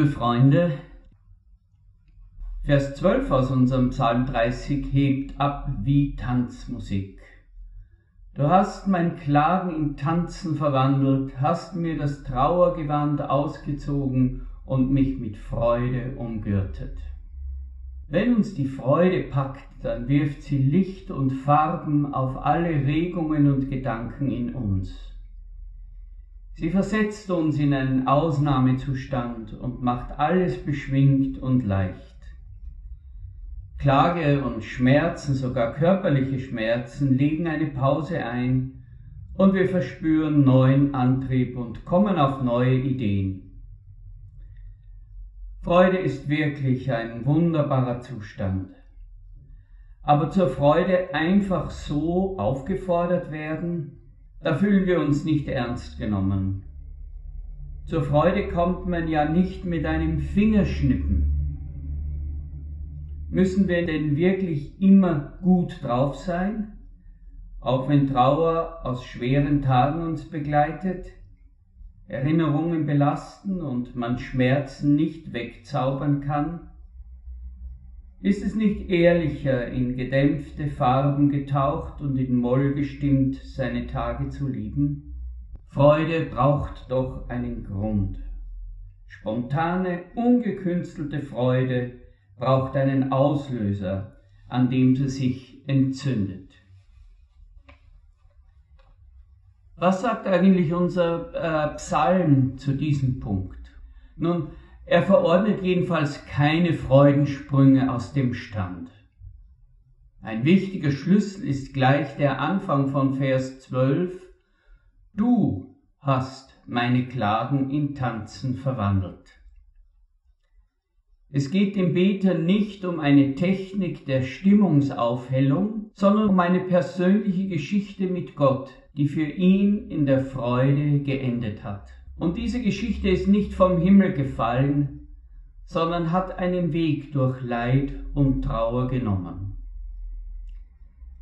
Liebe Freunde, Vers 12 aus unserem Psalm 30 hebt ab wie Tanzmusik. Du hast mein Klagen in Tanzen verwandelt, hast mir das Trauergewand ausgezogen und mich mit Freude umgürtet. Wenn uns die Freude packt, dann wirft sie Licht und Farben auf alle Regungen und Gedanken in uns. Sie versetzt uns in einen Ausnahmezustand und macht alles beschwingt und leicht. Klage und Schmerzen, sogar körperliche Schmerzen, legen eine Pause ein und wir verspüren neuen Antrieb und kommen auf neue Ideen. Freude ist wirklich ein wunderbarer Zustand. Aber zur Freude einfach so aufgefordert werden, da fühlen wir uns nicht ernst genommen. Zur Freude kommt man ja nicht mit einem Fingerschnippen. Müssen wir denn wirklich immer gut drauf sein, auch wenn Trauer aus schweren Tagen uns begleitet, Erinnerungen belasten und man Schmerzen nicht wegzaubern kann? Ist es nicht ehrlicher, in gedämpfte Farben getaucht und in Moll gestimmt seine Tage zu lieben? Freude braucht doch einen Grund. Spontane, ungekünstelte Freude braucht einen Auslöser, an dem sie sich entzündet. Was sagt eigentlich unser äh, Psalm zu diesem Punkt? Nun, er verordnet jedenfalls keine Freudensprünge aus dem Stand. Ein wichtiger Schlüssel ist gleich der Anfang von Vers 12. Du hast meine Klagen in Tanzen verwandelt. Es geht dem Beter nicht um eine Technik der Stimmungsaufhellung, sondern um eine persönliche Geschichte mit Gott, die für ihn in der Freude geendet hat. Und diese Geschichte ist nicht vom Himmel gefallen, sondern hat einen Weg durch Leid und Trauer genommen.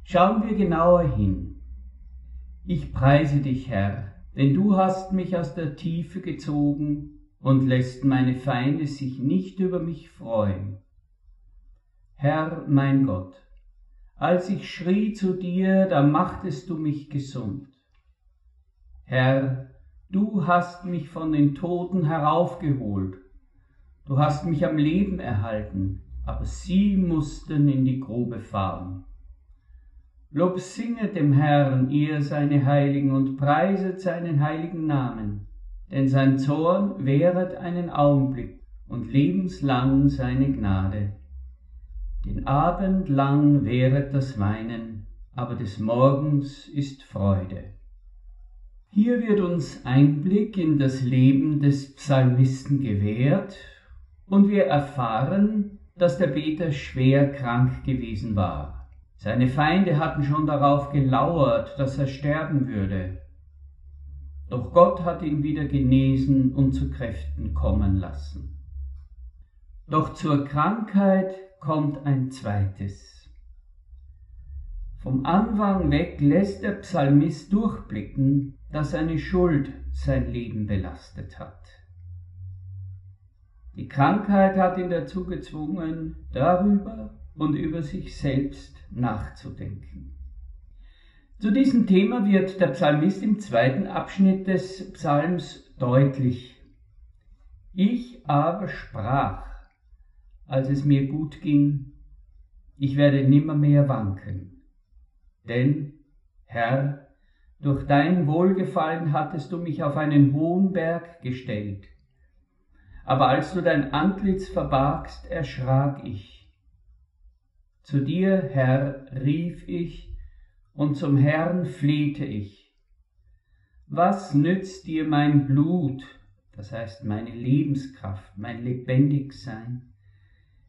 Schauen wir genauer hin. Ich preise dich, Herr, denn du hast mich aus der Tiefe gezogen und lässt meine Feinde sich nicht über mich freuen. Herr mein Gott, als ich schrie zu dir, da machtest du mich gesund. Herr, du hast mich von den Toten heraufgeholt, du hast mich am Leben erhalten, aber sie mussten in die Grube fahren. Lob singet dem Herrn, ihr seine Heiligen, und preiset seinen heiligen Namen denn sein Zorn währet einen Augenblick und lebenslang seine Gnade. Den Abend lang währet das Weinen, aber des Morgens ist Freude. Hier wird uns Einblick in das Leben des Psalmisten gewährt und wir erfahren, dass der Beter schwer krank gewesen war. Seine Feinde hatten schon darauf gelauert, dass er sterben würde. Doch Gott hat ihn wieder genesen und zu Kräften kommen lassen. Doch zur Krankheit kommt ein zweites. Vom Anfang weg lässt der Psalmist durchblicken, dass eine Schuld sein Leben belastet hat. Die Krankheit hat ihn dazu gezwungen, darüber und über sich selbst nachzudenken. Zu diesem Thema wird der Psalmist im zweiten Abschnitt des Psalms deutlich. Ich aber sprach, als es mir gut ging, ich werde nimmermehr wanken. Denn, Herr, durch dein Wohlgefallen hattest du mich auf einen hohen Berg gestellt. Aber als du dein Antlitz verbargst, erschrak ich. Zu dir, Herr, rief ich, und zum Herrn flehte ich. Was nützt dir mein Blut, das heißt meine Lebenskraft, mein Lebendigsein,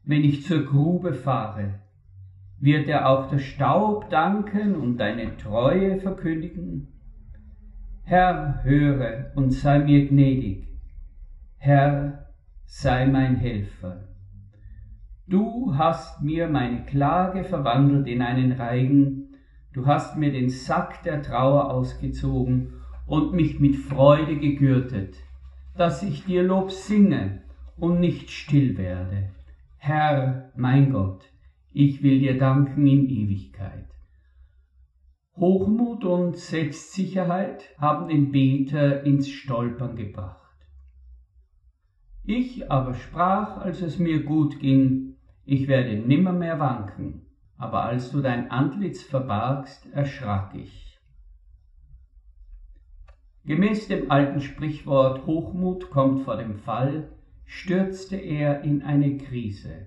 wenn ich zur Grube fahre? Wird er auch der Staub danken und deine Treue verkündigen? Herr, höre und sei mir gnädig. Herr, sei mein Helfer. Du hast mir meine Klage verwandelt in einen Reigen, Du hast mir den Sack der Trauer ausgezogen und mich mit Freude gegürtet, dass ich dir Lob singe und nicht still werde. Herr, mein Gott, ich will dir danken in Ewigkeit. Hochmut und Selbstsicherheit haben den Beter ins Stolpern gebracht. Ich aber sprach, als es mir gut ging, ich werde nimmermehr wanken, aber als du dein Antlitz verbargst, erschrak ich. Gemäß dem alten Sprichwort Hochmut kommt vor dem Fall, stürzte er in eine Krise.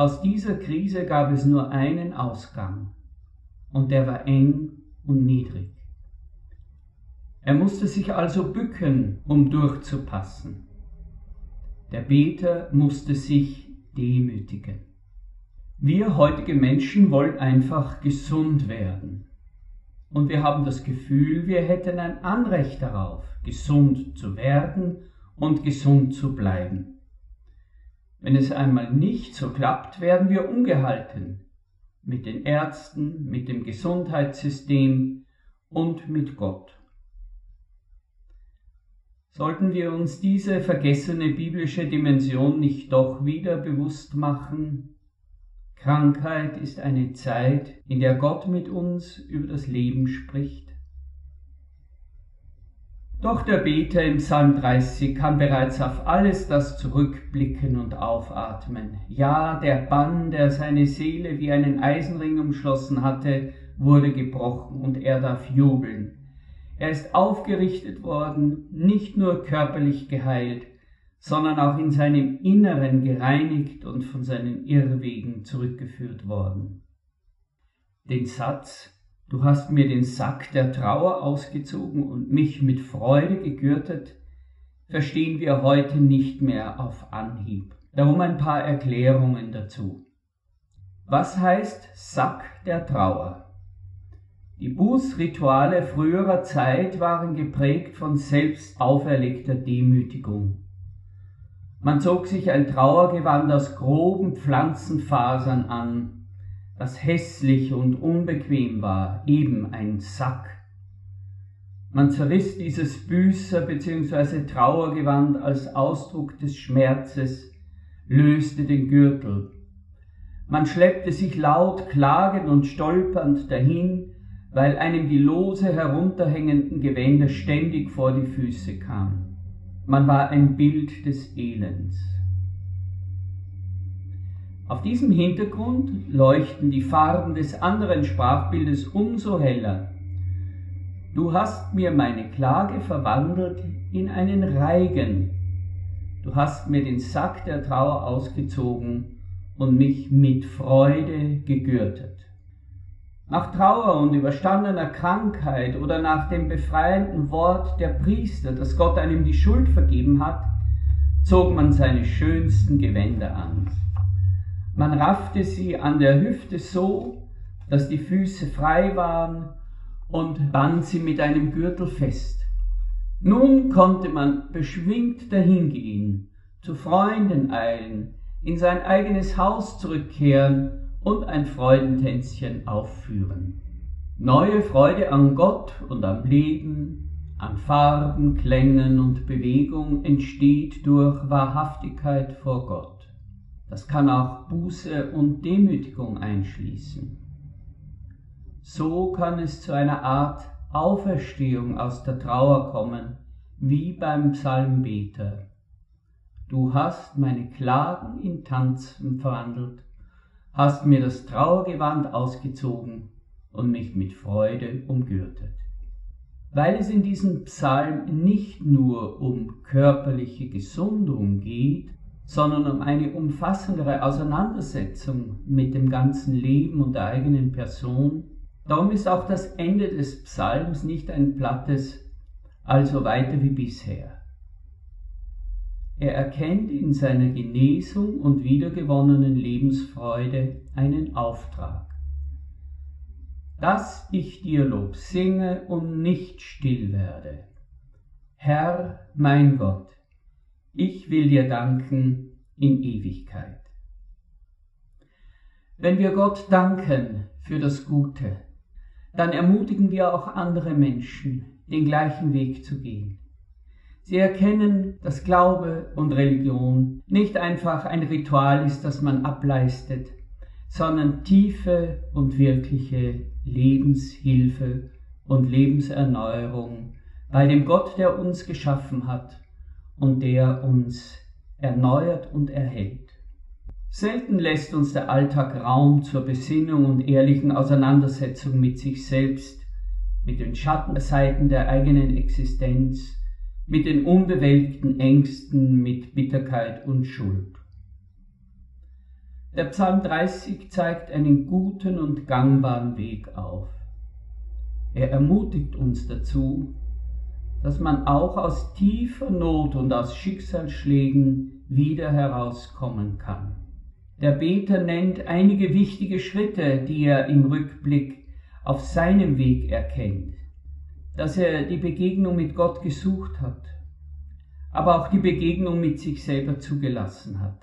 Aus dieser Krise gab es nur einen Ausgang, und der war eng und niedrig. Er musste sich also bücken, um durchzupassen. Der Beter musste sich demütigen. Wir heutige Menschen wollen einfach gesund werden. Und wir haben das Gefühl, wir hätten ein Anrecht darauf, gesund zu werden und gesund zu bleiben. Wenn es einmal nicht so klappt, werden wir ungehalten mit den Ärzten, mit dem Gesundheitssystem und mit Gott. Sollten wir uns diese vergessene biblische Dimension nicht doch wieder bewusst machen? Krankheit ist eine Zeit, in der Gott mit uns über das Leben spricht. Doch der Beter im Psalm 30 kann bereits auf alles das zurückblicken und aufatmen. Ja, der Bann, der seine Seele wie einen Eisenring umschlossen hatte, wurde gebrochen und er darf jubeln. Er ist aufgerichtet worden, nicht nur körperlich geheilt, sondern auch in seinem Inneren gereinigt und von seinen Irrwegen zurückgeführt worden. Den Satz, du hast mir den Sack der Trauer ausgezogen und mich mit Freude gegürtet, verstehen wir heute nicht mehr auf Anhieb. Darum ein paar Erklärungen dazu. Was heißt Sack der Trauer? Die Bußrituale früherer Zeit waren geprägt von selbst auferlegter Demütigung. Man zog sich ein Trauergewand aus groben Pflanzenfasern an, das hässlich und unbequem war, eben ein Sack. Man zerriss dieses Büßer- bzw. Trauergewand als Ausdruck des Schmerzes, löste den Gürtel. Man schleppte sich laut klagend und stolpernd dahin, weil einem die lose herunterhängenden Gewänder ständig vor die Füße kamen. Man war ein Bild des Elends. Auf diesem Hintergrund leuchten die Farben des anderen Sprachbildes umso heller. Du hast mir meine Klage verwandelt in einen Reigen. Du hast mir den Sack der Trauer ausgezogen und mich mit Freude gegürtet. Nach Trauer und überstandener Krankheit oder nach dem befreienden Wort der Priester, dass Gott einem die Schuld vergeben hat, zog man seine schönsten Gewänder an. Man raffte sie an der Hüfte so, dass die Füße frei waren und band sie mit einem Gürtel fest. Nun konnte man beschwingt dahingehen, zu Freunden eilen, in sein eigenes Haus zurückkehren und ein Freudentänzchen aufführen. Neue Freude an Gott und am Leben, an Farben, Klängen und Bewegung entsteht durch Wahrhaftigkeit vor Gott. Das kann auch Buße und Demütigung einschließen. So kann es zu einer Art Auferstehung aus der Trauer kommen, wie beim Psalmbeter. Du hast meine Klagen in Tanzen verwandelt hast mir das Trauergewand ausgezogen und mich mit Freude umgürtet. Weil es in diesem Psalm nicht nur um körperliche Gesundung geht, sondern um eine umfassendere Auseinandersetzung mit dem ganzen Leben und der eigenen Person, darum ist auch das Ende des Psalms nicht ein plattes also weiter wie bisher. Er erkennt in seiner Genesung und wiedergewonnenen Lebensfreude einen Auftrag. Dass ich dir Lob singe und nicht still werde. Herr, mein Gott, ich will dir danken in Ewigkeit. Wenn wir Gott danken für das Gute, dann ermutigen wir auch andere Menschen, den gleichen Weg zu gehen. Sie erkennen, dass Glaube und Religion nicht einfach ein Ritual ist, das man ableistet, sondern tiefe und wirkliche Lebenshilfe und Lebenserneuerung bei dem Gott, der uns geschaffen hat und der uns erneuert und erhält. Selten lässt uns der Alltag Raum zur Besinnung und ehrlichen Auseinandersetzung mit sich selbst, mit den Schattenseiten der eigenen Existenz, mit den unbewältigten Ängsten, mit Bitterkeit und Schuld. Der Psalm 30 zeigt einen guten und gangbaren Weg auf. Er ermutigt uns dazu, dass man auch aus tiefer Not und aus Schicksalsschlägen wieder herauskommen kann. Der Beter nennt einige wichtige Schritte, die er im Rückblick auf seinem Weg erkennt dass er die Begegnung mit Gott gesucht hat, aber auch die Begegnung mit sich selber zugelassen hat.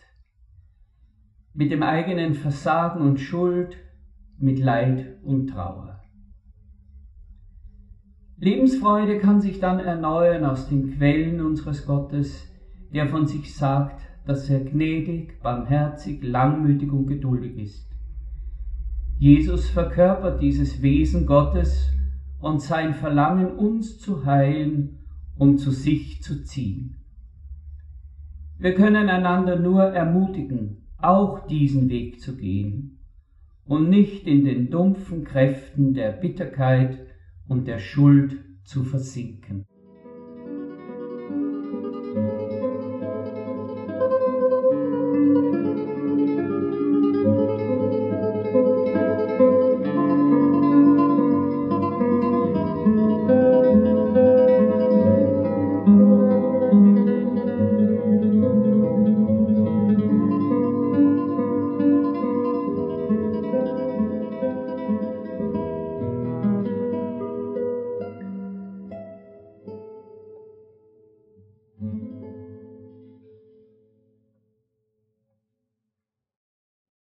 Mit dem eigenen Versagen und Schuld, mit Leid und Trauer. Lebensfreude kann sich dann erneuern aus den Quellen unseres Gottes, der von sich sagt, dass er gnädig, barmherzig, langmütig und geduldig ist. Jesus verkörpert dieses Wesen Gottes und sein Verlangen, uns zu heilen und zu sich zu ziehen. Wir können einander nur ermutigen, auch diesen Weg zu gehen und nicht in den dumpfen Kräften der Bitterkeit und der Schuld zu versinken.